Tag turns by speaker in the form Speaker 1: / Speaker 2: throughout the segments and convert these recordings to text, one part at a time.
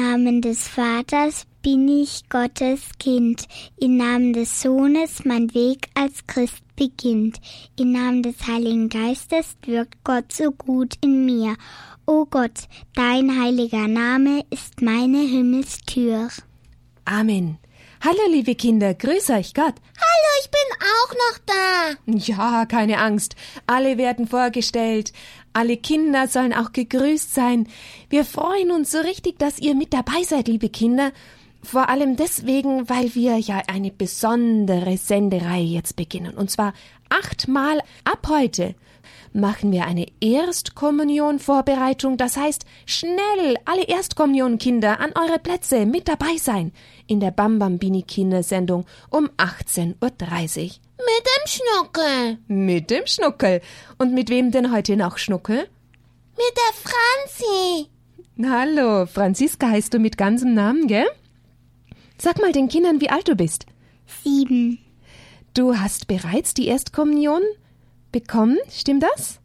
Speaker 1: Namen des Vaters bin ich Gottes Kind. Im Namen des Sohnes mein Weg als Christ beginnt. Im Namen des Heiligen Geistes wirkt Gott so gut in mir. O Gott, dein heiliger Name ist meine Himmelstür.
Speaker 2: Amen. Hallo, liebe Kinder, grüß euch Gott.
Speaker 3: Hallo, ich bin auch noch da.
Speaker 2: Ja, keine Angst. Alle werden vorgestellt. Alle Kinder sollen auch gegrüßt sein. Wir freuen uns so richtig, dass ihr mit dabei seid, liebe Kinder. Vor allem deswegen, weil wir ja eine besondere Sendereihe jetzt beginnen. Und zwar achtmal ab heute machen wir eine Erstkommunion-Vorbereitung. Das heißt, schnell alle Erstkommunion-Kinder an eure Plätze mit dabei sein in der Bambambini Kindersendung um 18.30 Uhr.
Speaker 3: Mit dem Schnuckel.
Speaker 2: Mit dem Schnuckel. Und mit wem denn heute noch Schnuckel?
Speaker 3: Mit der Franzi.
Speaker 2: Hallo, Franziska heißt du mit ganzem Namen, gell? Sag mal den Kindern, wie alt du bist.
Speaker 1: Sieben.
Speaker 2: Du hast bereits die Erstkommunion bekommen, stimmt das?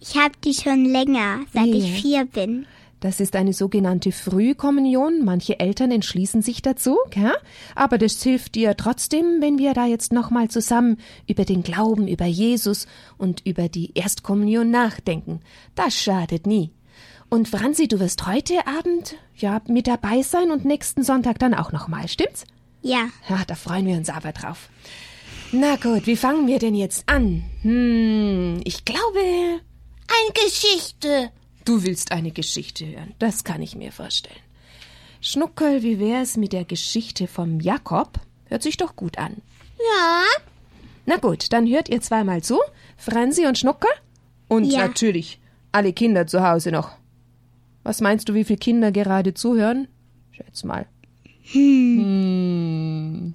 Speaker 1: Ich habe die schon länger, seit
Speaker 2: Ja.
Speaker 1: ich vier bin.
Speaker 2: Das ist eine sogenannte Frühkommunion. Manche Eltern entschließen sich dazu, gell? aber das hilft dir trotzdem, wenn wir da jetzt nochmal zusammen über den Glauben, über Jesus und über die Erstkommunion nachdenken. Das schadet nie. Und Franzi, du wirst heute Abend ja mit dabei sein und nächsten Sonntag dann auch nochmal, stimmt's?
Speaker 1: Ja,
Speaker 2: Ja, da freuen wir uns aber drauf. Na gut, wie fangen wir denn jetzt an? Hm, ich glaube,
Speaker 3: Eine Geschichte.
Speaker 2: Du willst eine Geschichte hören, das kann ich mir vorstellen. Schnuckel, wie wär's mit der Geschichte vom Jakob? Hört sich doch gut an.
Speaker 3: Ja,
Speaker 2: Na gut, dann hört ihr zweimal zu, Franzi und Schnuckel. Und
Speaker 1: Ja.
Speaker 2: natürlich alle Kinder zu Hause noch. Was meinst du, wie viele Kinder gerade zuhören? Schätz mal. Hm.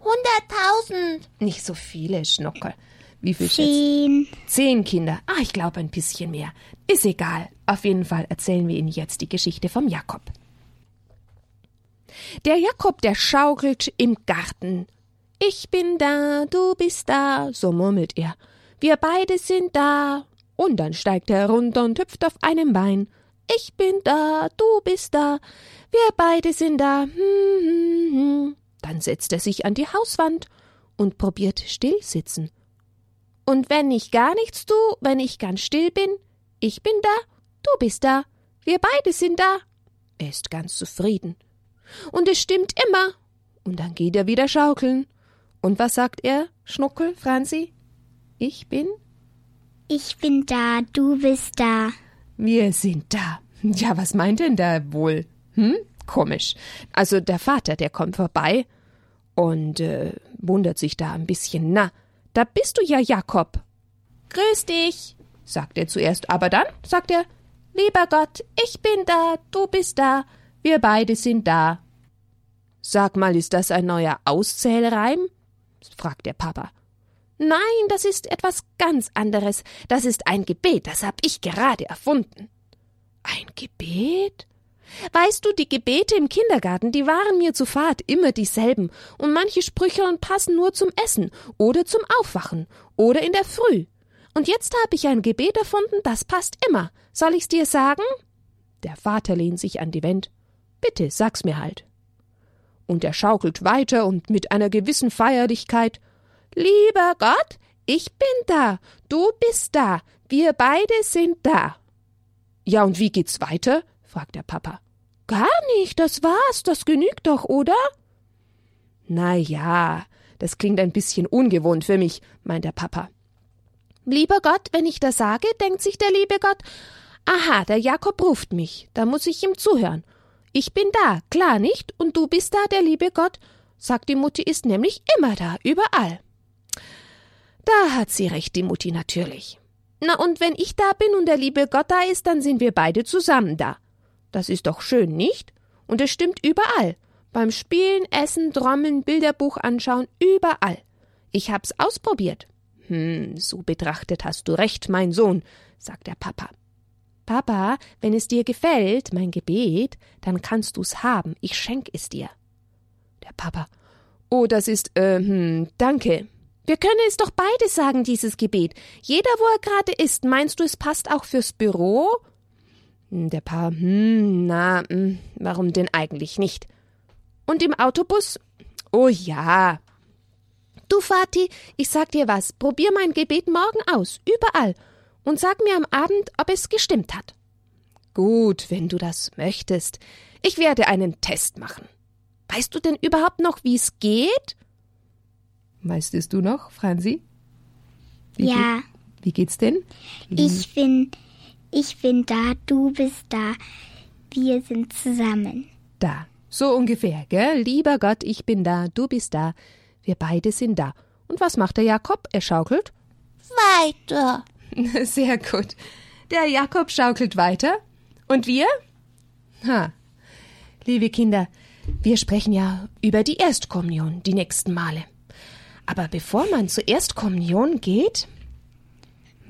Speaker 3: hunderttausend.
Speaker 2: Nicht so viele, Schnuckel. Wie viel schätzt
Speaker 1: zehn.
Speaker 2: Zehn Kinder. Ah, ich glaube ein bisschen mehr. Ist egal. Auf jeden Fall erzählen wir Ihnen jetzt die Geschichte vom Jakob. Der Jakob, der schaukelt im Garten. Ich bin da, du bist da, so murmelt er. Wir beide sind da. Und dann steigt er runter und hüpft auf einem Bein. Ich bin da, du bist da, wir beide sind da. Hm, hm, hm. Dann setzt er sich an die Hauswand und probiert stillsitzen. Und wenn ich gar nichts tu, wenn ich ganz still bin, ich bin da, du bist da, wir beide sind da. Er ist ganz zufrieden. Und es stimmt immer. Und dann geht er wieder schaukeln. Und was sagt er, Schnuckel, Franzi? Ich bin?
Speaker 1: Ich bin da, du bist da.
Speaker 2: Wir sind da. Ja, was meint denn da wohl? Hm? Komisch. Also der Vater, der kommt vorbei und äh, wundert sich da ein bisschen. Na, da bist du ja, Jakob. Grüß dich, sagt er zuerst, aber dann sagt er, lieber Gott, ich bin da, du bist da, wir beide sind da. Sag mal, ist das ein neuer Auszählreim? fragt der Papa. Nein, das ist etwas ganz anderes. Das ist ein Gebet, das hab ich gerade erfunden. Ein Gebet? Weißt du, die Gebete im Kindergarten, die waren mir zu fad immer dieselben, und manche Sprüche passen nur zum Essen oder zum Aufwachen oder in der Früh. Und jetzt habe ich ein Gebet erfunden, das passt immer. Soll ich's dir sagen? Der Vater lehnt sich an die Wand. Bitte, sag's mir halt. Und er schaukelt weiter und mit einer gewissen Feierlichkeit Lieber Gott, ich bin da, du bist da, wir beide sind da. Ja, und wie geht's weiter? Fragt der Papa. Gar nicht, das war's, das genügt doch, oder? Na ja, das klingt ein bisschen ungewohnt für mich, meint der Papa. Lieber Gott, wenn ich das sage, denkt sich der liebe Gott, aha, der Jakob ruft mich, da muss ich ihm zuhören. Ich bin da, klar nicht, und du bist da, der liebe Gott, sagt die Mutti, ist nämlich immer da, überall. Da hat sie recht, die Mutti natürlich. Na, und wenn ich da bin und der liebe Gott da ist, dann sind wir beide zusammen da. Das ist doch schön, nicht? Und es stimmt überall. Beim Spielen, Essen, Trommeln, Bilderbuch anschauen, überall. Ich hab's ausprobiert. Hm, so betrachtet hast du recht, mein Sohn, sagt der Papa. Papa, wenn es dir gefällt, mein Gebet, dann kannst du's haben, ich schenk es dir. Der Papa. Oh, das ist, äh, hm, danke. Wir können es doch beide sagen, dieses Gebet. Jeder, wo er gerade ist. Meinst du, es passt auch fürs Büro? Hm, Der Paar, hm, na, hm, warum denn eigentlich nicht? Und im Autobus? Oh ja. Du, Vati, ich sag dir was, probier mein Gebet morgen aus, überall, und sag mir am Abend, ob es gestimmt hat. Gut, wenn du das möchtest. Ich werde einen Test machen. Weißt du denn überhaupt noch, wie es geht? Weißt es du noch, Franzi? Wie
Speaker 1: ja,
Speaker 2: Geht, wie geht's denn?
Speaker 1: ich bin, ich bin da, du bist da. Wir sind zusammen.
Speaker 2: Da. So ungefähr, gell? Lieber Gott, ich bin da, du bist da. Wir beide sind da. Und was macht der Jakob? Er schaukelt?
Speaker 3: Weiter.
Speaker 2: Sehr gut. Der Jakob schaukelt weiter. Und wir? Ha. Liebe Kinder, wir sprechen ja über die Erstkommunion die nächsten Male. Aber bevor man zur Erstkommunion geht,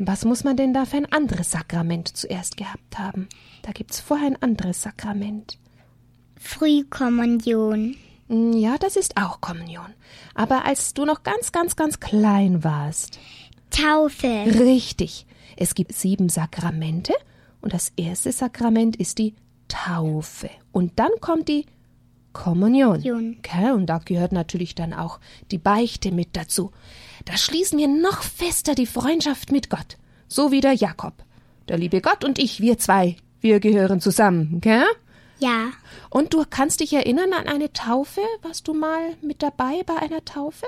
Speaker 2: was muss man denn da für ein anderes Sakrament zuerst gehabt haben? Da gibt's vorher ein anderes Sakrament.
Speaker 1: Frühkommunion.
Speaker 2: Mm, Ja, das ist auch Kommunion. Aber als du noch ganz, ganz, ganz klein warst.
Speaker 1: Taufe.
Speaker 2: Richtig. Es gibt sieben Sakramente und das erste Sakrament ist die Taufe. Und dann kommt die Kommunion.
Speaker 1: Kommunion.
Speaker 2: Okay, und da gehört natürlich dann auch die Beichte mit dazu. Da schließen wir noch fester die Freundschaft mit Gott. So wie der Jakob. Der liebe Gott und ich, wir zwei, wir gehören zusammen, okay?
Speaker 1: Ja,
Speaker 2: Und du kannst dich erinnern an eine Taufe? Warst du mal mit dabei bei einer Taufe?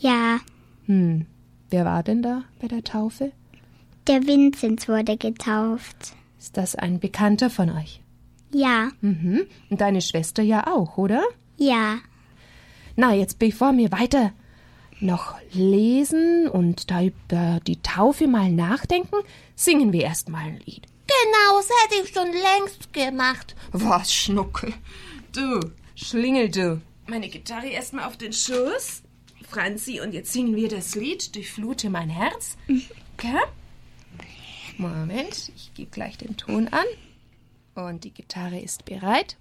Speaker 1: ja.
Speaker 2: Hm, wer war denn da bei der Taufe?
Speaker 1: Der Vinzenz wurde getauft.
Speaker 2: Ist das ein Bekannter von euch?
Speaker 1: Ja,
Speaker 2: Mhm. Und deine Schwester ja auch, oder?
Speaker 1: ja.
Speaker 2: Na, jetzt bevor wir weiter noch lesen und da über die Taufe mal nachdenken, singen wir erst mal ein Lied.
Speaker 3: Genau, das hätte ich schon längst gemacht.
Speaker 2: Was, Schnuckel? Du, Schlingel, du. Meine Gitarre erstmal auf den Schoß. Franzi, und jetzt singen wir das Lied Durchflute mein Herz. Okay? Moment, ich gebe gleich den Ton an. Und die Gitarre ist bereit.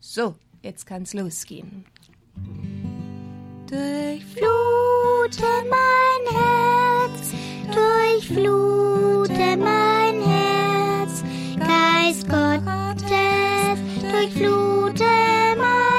Speaker 2: So, jetzt kann's losgehen.
Speaker 1: Durchflute mein Herz, durchflute mein Herz, Geist Gottes, durchflute mein Herz.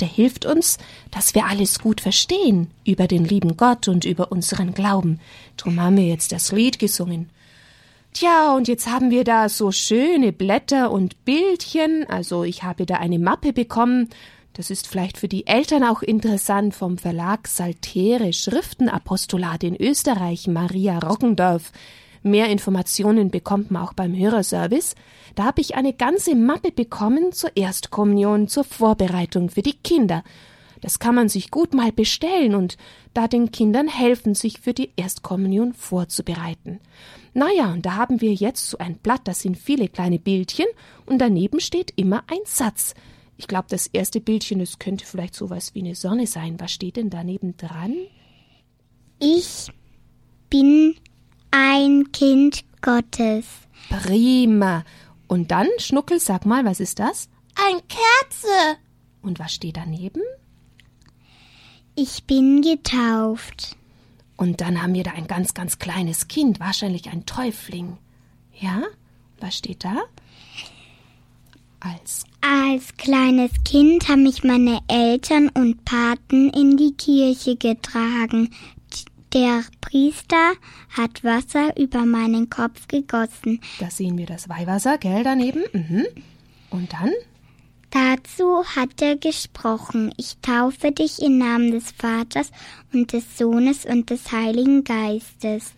Speaker 2: Der hilft uns, dass wir alles gut verstehen über den lieben Gott und über unseren Glauben. Drum haben wir jetzt das Lied gesungen. Tja, und jetzt haben wir da so schöne Blätter und Bildchen. Also ich habe da eine Mappe bekommen. Das ist vielleicht für die Eltern auch interessant vom Verlag Saltere Schriftenapostolat in Österreich, Maria Roggendorf. Mehr Informationen bekommt man auch beim Hörerservice. Da habe ich eine ganze Mappe bekommen zur Erstkommunion, zur Vorbereitung für die Kinder. Das kann man sich gut mal bestellen und da den Kindern helfen, sich für die Erstkommunion vorzubereiten. Naja, und da haben wir jetzt so ein Blatt, da sind viele kleine Bildchen und daneben steht immer ein Satz. Ich glaube, das erste Bildchen, das könnte vielleicht sowas wie eine Sonne sein. Was steht denn daneben dran?
Speaker 1: Ich bin ein Kind Gottes.
Speaker 2: Prima. Und dann, Schnuckel, sag mal, was ist das?
Speaker 3: Ein Kerze.
Speaker 2: Und was steht daneben?
Speaker 1: Ich bin getauft.
Speaker 2: Und dann haben wir da ein ganz, ganz kleines Kind, wahrscheinlich ein Täufling. Ja? Was steht da? Als
Speaker 1: Als kleines Kind haben mich meine Eltern und Paten in die Kirche getragen. Der Priester hat Wasser über meinen Kopf gegossen.
Speaker 2: Da sehen wir das Weihwasser, gell, daneben. Mhm. Und dann?
Speaker 1: Dazu hat er gesprochen, ich taufe dich im Namen des Vaters und des Sohnes und des Heiligen Geistes.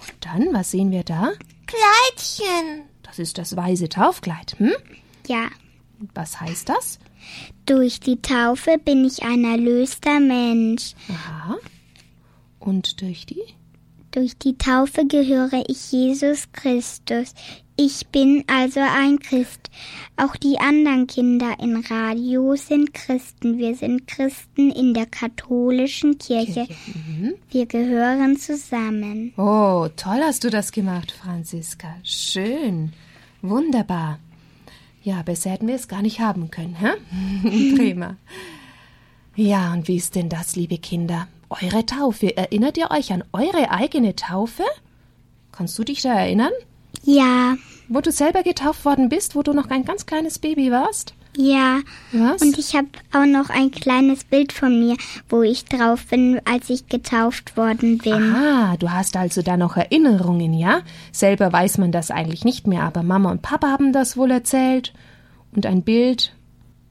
Speaker 2: Und dann, was sehen wir da?
Speaker 3: Kleidchen.
Speaker 2: Das ist das weiße Taufkleid, hm?
Speaker 1: Ja,
Speaker 2: Was heißt das?
Speaker 1: durch die Taufe bin ich ein erlöster Mensch.
Speaker 2: Aha. Und durch die?
Speaker 1: Durch die Taufe gehöre ich Jesus Christus. Ich bin also ein Christ. Auch die anderen Kinder im Radio sind Christen. Wir sind Christen in der katholischen Kirche. Wir gehören zusammen.
Speaker 2: Oh, toll hast du das gemacht, Franziska. Schön. Wunderbar. Ja, besser hätten wir es gar nicht haben können, hä? Prima. Ja, und wie ist denn das, liebe Kinder? Eure Taufe. Erinnert ihr euch an eure eigene Taufe? Kannst du dich da erinnern?
Speaker 1: Ja,
Speaker 2: Wo du selber getauft worden bist, wo du noch ein ganz kleines Baby warst?
Speaker 1: ja.
Speaker 2: Was?
Speaker 1: Und ich habe auch noch ein kleines Bild von mir, wo ich drauf bin, als ich getauft worden bin.
Speaker 2: Ah, du hast also da noch Erinnerungen, ja? Selber weiß man das eigentlich nicht mehr, aber Mama und Papa haben das wohl erzählt. Und ein Bild.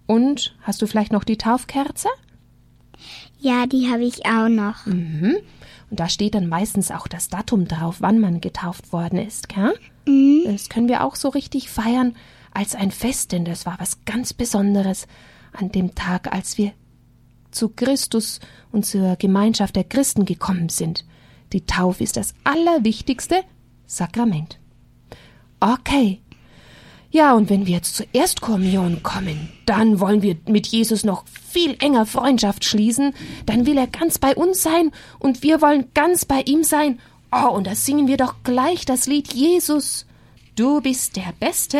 Speaker 2: Und hast du vielleicht noch die Taufkerze?
Speaker 1: Ja, die habe ich auch noch.
Speaker 2: Mhm. Und da steht dann meistens auch das Datum drauf, wann man getauft worden ist, gell? Das können wir auch so richtig feiern als ein Fest, denn das war was ganz Besonderes an dem Tag, als wir zu Christus und zur Gemeinschaft der Christen gekommen sind. Die Taufe ist das allerwichtigste Sakrament. Okay. Ja, und wenn wir jetzt zur Erstkommunion kommen, dann wollen wir mit Jesus noch viel enger Freundschaft schließen, dann will er ganz bei uns sein und wir wollen ganz bei ihm sein. Oh, und da singen wir doch gleich das Lied Jesus. Du bist der Beste.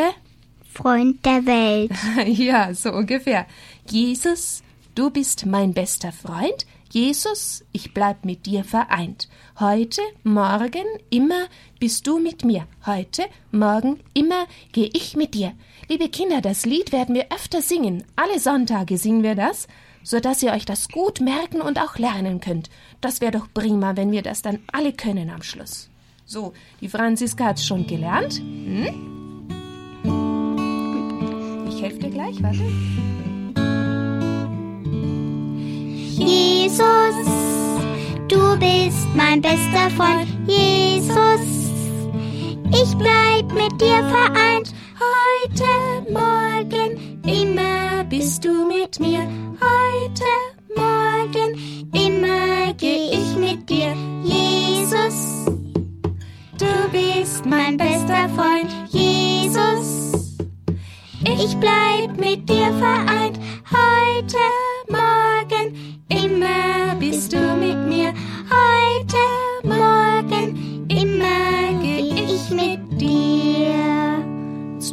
Speaker 1: Freund der Welt.
Speaker 2: ja, so ungefähr. Jesus, du bist mein bester Freund. Jesus, ich bleib mit dir vereint. Heute, morgen, immer bist du mit mir. Heute, morgen, immer geh ich mit dir. Liebe Kinder, das Lied werden wir öfter singen. Alle Sonntage singen wir das, so dass ihr euch das gut merken und auch lernen könnt. Das wäre doch prima, wenn wir das dann alle können am Schluss. So, die Franziska hat's schon gelernt. Hm? Ich helfe dir gleich, warte.
Speaker 1: Jesus, du bist mein bester Freund. Jesus, ich bleib mit dir vereint. Heute, morgen, immer bist du mit mir. Heute, morgen, immer geh ich mit dir. Jesus, du bist mein bester Freund. Jesus, ich bleib mit dir vereint. Heute, morgen,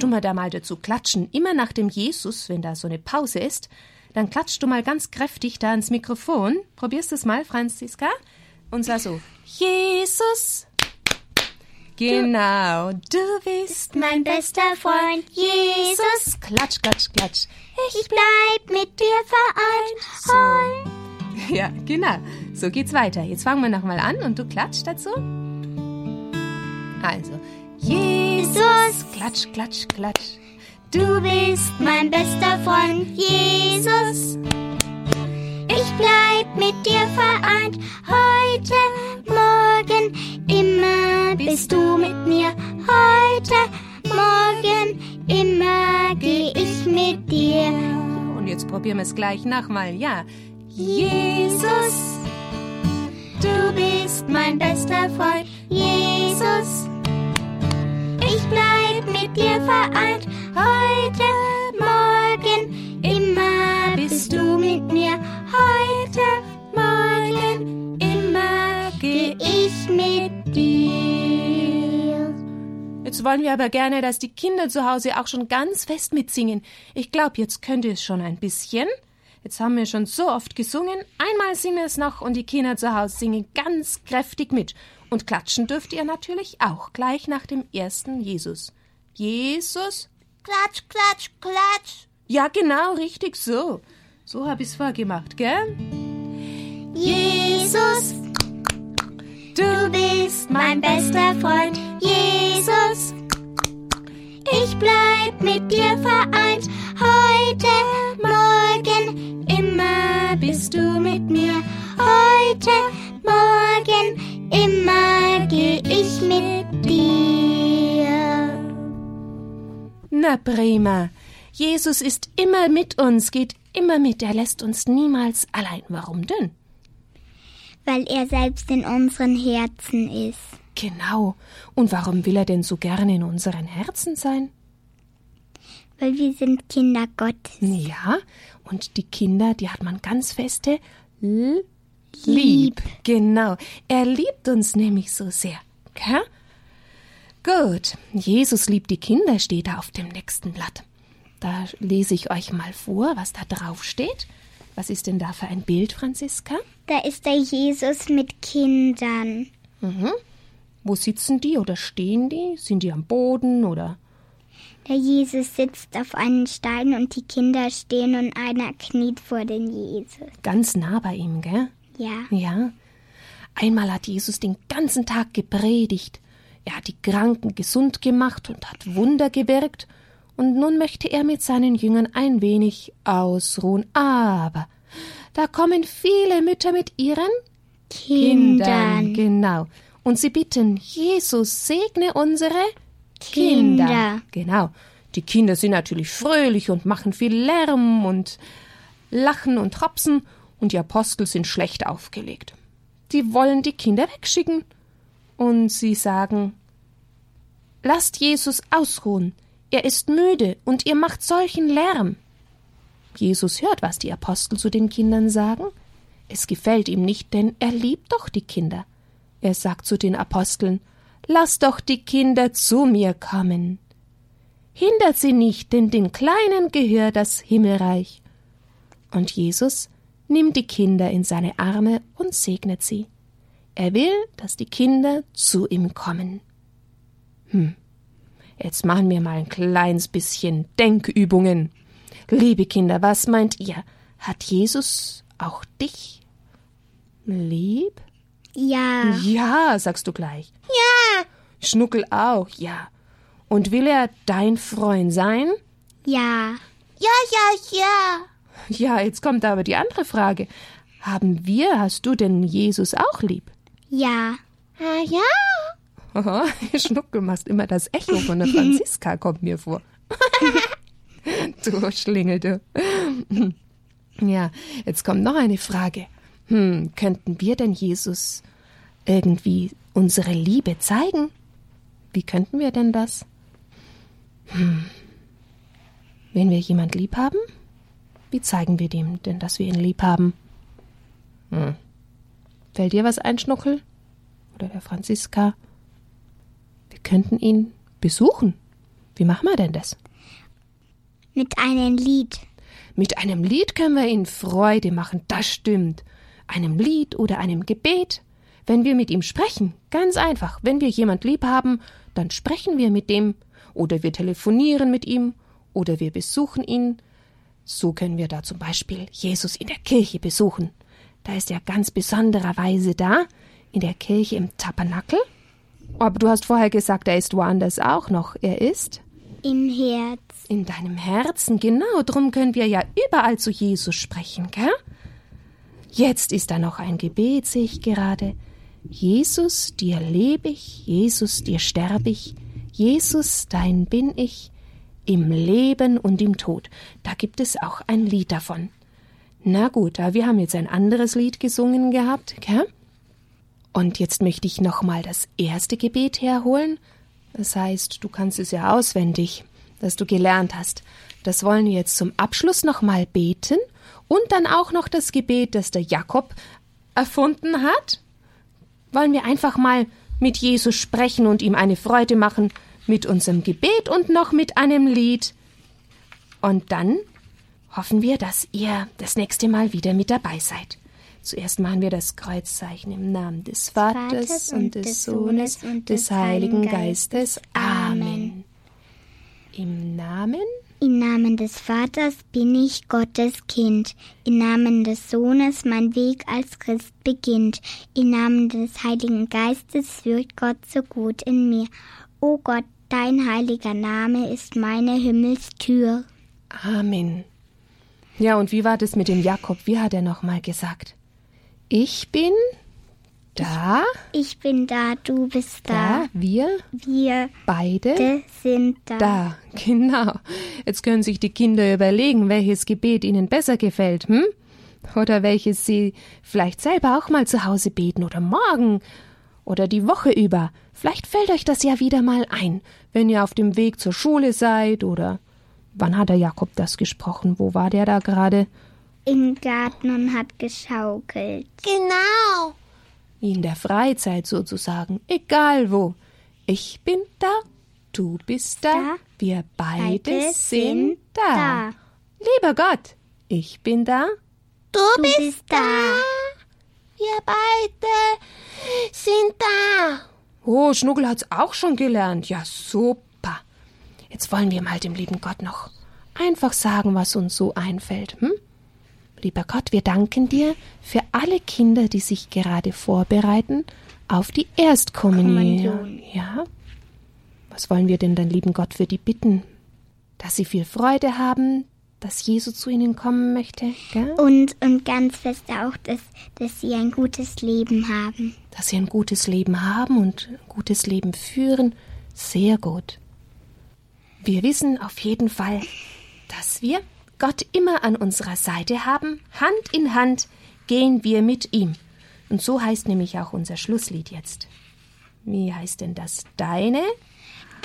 Speaker 2: Tun wir da mal dazu klatschen. Immer nach dem Jesus, wenn da so eine Pause ist, dann klatschst du mal ganz kräftig da ins Mikrofon. Probierst es mal, Franziska. Und sag so, Jesus. Genau, du bist
Speaker 1: Mein bester Freund, Jesus,
Speaker 2: Klatsch, klatsch, klatsch.
Speaker 1: ich bleib mit dir vereint.
Speaker 2: So. Ja, genau. So geht's weiter. Jetzt fangen wir nochmal an und du klatschst dazu. Also, Jesus, klatsch, klatsch, klatsch.
Speaker 1: Du bist mein bester Freund, Jesus. Ich bleib mit dir vereint. Heute, morgen, immer bist du mit mir. Heute, morgen, immer geh ich mit dir.
Speaker 2: Und jetzt probieren wir es gleich nochmal. Ja. Jesus,
Speaker 1: Du bist mein bester Freund, Jesus. Ich bleib mit dir vereint. Heute, morgen, immer bist du mit mir. Heute, morgen, immer geh ich mit dir.
Speaker 2: Jetzt wollen wir aber gerne, dass die Kinder zu Hause auch schon ganz fest mitsingen. Ich glaube, jetzt könnt ihr es schon ein bisschen. Jetzt haben wir schon so oft gesungen. Einmal singen wir es noch und die Kinder zu Hause singen ganz kräftig mit. Und klatschen dürft ihr natürlich auch gleich nach dem ersten Jesus. Jesus?
Speaker 3: Klatsch, klatsch, klatsch.
Speaker 2: Ja, genau, richtig so. So habe ich es vorgemacht, gell?
Speaker 1: Jesus, du bist mein bester Freund, Jesus. Ich bleib mit dir vereint. Heute, Heute, morgen, immer bist du mit mir. Heute, morgen, immer geh ich mit dir.
Speaker 2: Na prima. Jesus ist immer mit uns, geht immer mit, er lässt uns niemals allein. Warum denn?
Speaker 1: Weil er selbst in unseren Herzen ist.
Speaker 2: Genau. Und warum will er denn so gerne in unseren Herzen sein?
Speaker 1: Weil wir sind Kinder Gottes.
Speaker 2: Ja, und die Kinder, die hat man ganz feste L
Speaker 1: Lieb.
Speaker 2: Genau. Er liebt uns nämlich so sehr. Gell? Gut. Jesus liebt die Kinder, steht da auf dem nächsten Blatt. Da lese ich euch mal vor, was da drauf steht. Was ist denn da für ein Bild, Franziska?
Speaker 1: Da ist der Jesus mit Kindern.
Speaker 2: Mhm. Wo sitzen die oder stehen die? Sind die am Boden oder?
Speaker 1: Der Jesus sitzt auf einem Stein und die Kinder stehen und einer kniet vor den Jesus.
Speaker 2: Ganz nah bei ihm, gell?
Speaker 1: Ja.
Speaker 2: Ja. Einmal hat Jesus den ganzen Tag gepredigt. Er hat die Kranken gesund gemacht und hat Wunder gewirkt. Und nun möchte er mit seinen Jüngern ein wenig ausruhen. Aber da kommen viele Mütter mit ihren
Speaker 1: Kindern.
Speaker 2: Genau. Und sie bitten, Jesus, segne unsere
Speaker 1: Kinder.
Speaker 2: Genau. Die Kinder sind natürlich fröhlich und machen viel Lärm und lachen und hopsen, und die Apostel sind schlecht aufgelegt. Die wollen die Kinder wegschicken. Und sie sagen, Lasst Jesus ausruhen. Er ist müde und ihr macht solchen Lärm. Jesus hört, was die Apostel zu den Kindern sagen. Es gefällt ihm nicht, denn er liebt doch die Kinder. Er sagt zu den Aposteln, Lasst doch die Kinder zu mir kommen. Hindert sie nicht, denn den Kleinen gehört das Himmelreich. Und Jesus nimmt die Kinder in seine Arme und segnet sie. Er will, dass die Kinder zu ihm kommen. Hm. Jetzt machen wir mal ein kleines bisschen Denkübungen. Liebe Kinder, was meint ihr? Hat Jesus auch dich lieb?
Speaker 1: Ja.
Speaker 2: Ja, sagst du gleich.
Speaker 3: Ja,
Speaker 2: Schnuckel auch, ja. Und will er dein Freund sein?
Speaker 1: Ja.
Speaker 3: ja, ja, ja.
Speaker 2: Ja, jetzt kommt aber die andere Frage. Haben wir, hast du denn Jesus auch lieb?
Speaker 1: Ja.
Speaker 3: Ah, ja.
Speaker 2: Aha, Schnuckel machst immer das Echo von der Franziska, kommt mir vor. du Schlingel, du. Ja, jetzt kommt noch eine Frage. Hm, könnten wir denn Jesus irgendwie unsere Liebe zeigen? Wie könnten wir denn das? Hm. Wenn wir jemand lieb haben, wie zeigen wir dem denn, dass wir ihn lieb haben? Hm. Fällt dir was ein, Schnuckel? Oder der Franziska? Wir könnten ihn besuchen. Wie machen wir denn das?
Speaker 1: Mit einem Lied.
Speaker 2: Mit einem Lied können wir ihnen Freude machen, das stimmt. Einem Lied oder einem Gebet. Wenn wir mit ihm sprechen, ganz einfach. Wenn wir jemand lieb haben, dann sprechen wir mit dem. Oder wir telefonieren mit ihm. Oder wir besuchen ihn. So können wir da zum Beispiel Jesus in der Kirche besuchen. Da ist er ganz besondererweise da, in der Kirche im Tabernakel. Aber du hast vorher gesagt, er ist woanders auch noch. Er ist
Speaker 1: Im Herz.
Speaker 2: in deinem Herzen, genau. Drum können wir ja überall zu Jesus sprechen, gell? Jetzt ist da noch ein Gebet, sehe ich gerade. Jesus, dir lebe ich, Jesus, dir sterbe ich, Jesus, dein bin ich, im Leben und im Tod. Da gibt es auch ein Lied davon. Na gut, wir haben jetzt ein anderes Lied gesungen gehabt, gell? Und jetzt möchte ich nochmal das erste Gebet herholen. Das heißt, du kannst es ja auswendig, das du gelernt hast. Das wollen wir jetzt zum Abschluss nochmal beten und dann auch noch das Gebet, das der Jakob erfunden hat. Wollen wir einfach mal mit Jesus sprechen und ihm eine Freude machen mit unserem Gebet und noch mit einem Lied. Und dann hoffen wir, dass ihr das nächste Mal wieder mit dabei seid. Zuerst machen wir das Kreuzzeichen im Namen des Vaters und des Sohnes und des Heiligen Geistes. Amen. Im Namen
Speaker 1: Im Namen des Vaters bin ich Gottes Kind. Im Namen des Sohnes mein Weg als Christ beginnt. Im Namen des Heiligen Geistes wirkt Gott so gut in mir. O Gott, dein heiliger Name ist meine Himmelstür.
Speaker 2: Amen. Ja, und wie war das mit dem Jakob? Wie hat er nochmal gesagt? Ich bin da,
Speaker 1: Ich bin da, du bist
Speaker 2: da,
Speaker 1: da.
Speaker 2: wir
Speaker 1: Wir
Speaker 2: beide
Speaker 1: de sind da.
Speaker 2: da. Genau. Jetzt können sich die Kinder überlegen, welches Gebet ihnen besser gefällt, hm? Oder welches sie vielleicht selber auch mal zu Hause beten oder morgen oder die Woche über. Vielleicht fällt euch das ja wieder mal ein, wenn ihr auf dem Weg zur Schule seid oder wann hat der Jakob das gesprochen? Wo war der da gerade?
Speaker 1: Im Garten und hat geschaukelt.
Speaker 3: Genau.
Speaker 2: In der Freizeit sozusagen, egal wo. Ich bin da, du bist da,
Speaker 1: Da,
Speaker 2: wir beide,
Speaker 1: Beide
Speaker 2: sind da. Lieber Gott, ich bin da,
Speaker 3: Du,
Speaker 1: Du
Speaker 3: bist,
Speaker 1: bist
Speaker 3: da.
Speaker 1: da.
Speaker 3: Wir beide sind da.
Speaker 2: Oh, Schnuggel hat's auch schon gelernt. Ja, super. Jetzt wollen wir mal dem lieben Gott noch einfach sagen, was uns so einfällt. Hm? Lieber Gott, wir danken dir für alle Kinder, die sich gerade vorbereiten auf die Erstkommunion.
Speaker 1: Kommunion.
Speaker 2: Ja. Was wollen wir denn dann, lieben Gott, für die bitten? Dass sie viel Freude haben, dass Jesus zu ihnen kommen möchte, gell?
Speaker 1: Und, und ganz fest auch, dass, dass sie ein gutes Leben haben.
Speaker 2: dass sie ein gutes Leben haben und ein gutes Leben führen. Sehr gut. Wir wissen auf jeden Fall, dass wir Gott immer an unserer Seite haben. Hand in Hand gehen wir mit ihm. Und so heißt nämlich auch unser Schlusslied jetzt. Wie heißt denn das? Deine?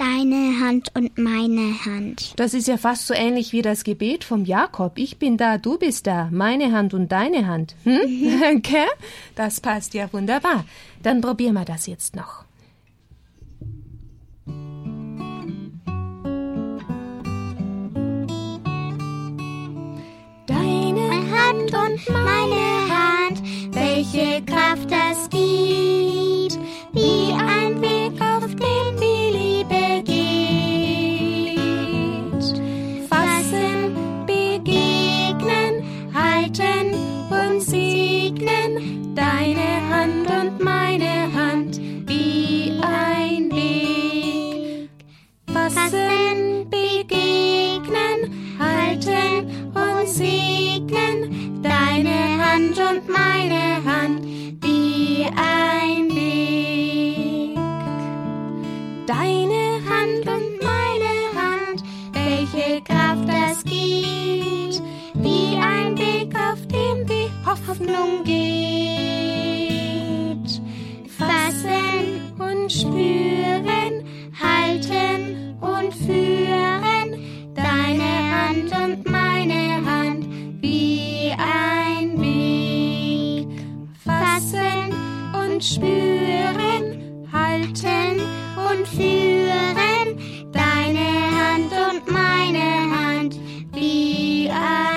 Speaker 1: Deine Hand und meine Hand.
Speaker 2: Das ist ja fast so ähnlich wie das Gebet vom Jakob. Ich bin da, du bist da, meine Hand und deine Hand. Hm? Okay? Das passt ja wunderbar. Dann probieren wir das jetzt noch.
Speaker 1: Deine Hand und meine Hand, welche Kraft das gibt, wie ein Weg, auf dem die halten und segnen, deine Hand und meine halten und führen, deine Hand und meine Hand, wie ein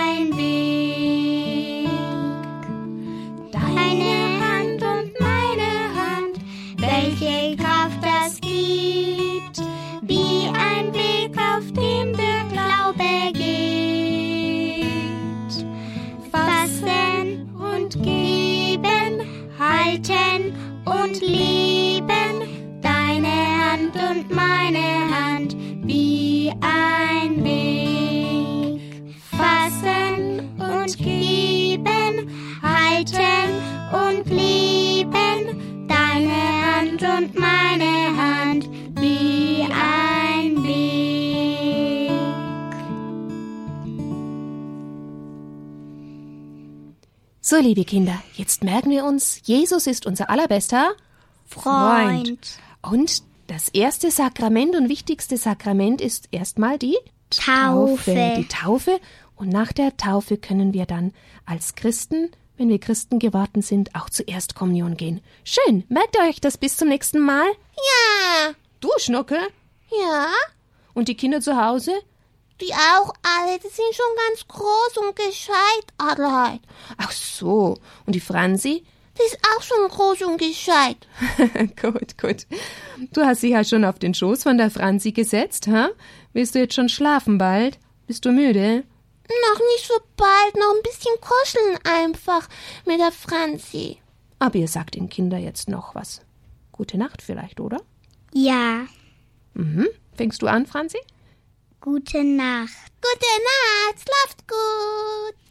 Speaker 2: So, liebe Kinder, jetzt merken wir uns, Jesus ist unser allerbester
Speaker 1: Freund.
Speaker 2: Und das erste Sakrament und wichtigste Sakrament ist erstmal die
Speaker 1: Taufe.
Speaker 2: Die Taufe. Und nach der Taufe können wir dann als Christen, wenn wir Christen geworden sind, auch zur Erstkommunion gehen. Schön. Merkt ihr euch das bis zum nächsten Mal?
Speaker 3: Ja.
Speaker 2: Du, Schnucke.
Speaker 3: Ja.
Speaker 2: Und die Kinder zu Hause?
Speaker 3: Die auch alle, die sind schon ganz groß und gescheit, Adelheid.
Speaker 2: Ach so. Und die Franzi?
Speaker 3: Die ist auch schon groß und gescheit.
Speaker 2: gut, gut. Du hast sie ja schon auf den Schoß von der Franzi gesetzt, ha? Willst du jetzt schon schlafen bald? Bist du müde?
Speaker 3: Noch nicht so bald, noch ein bisschen kuscheln einfach mit der Franzi.
Speaker 2: Aber ihr sagt den Kindern jetzt noch was. Gute Nacht vielleicht, oder?
Speaker 1: Ja,
Speaker 2: Mhm. Fängst du an, Franzi?
Speaker 1: Gute Nacht.
Speaker 3: Gute Nacht, schlaft gut.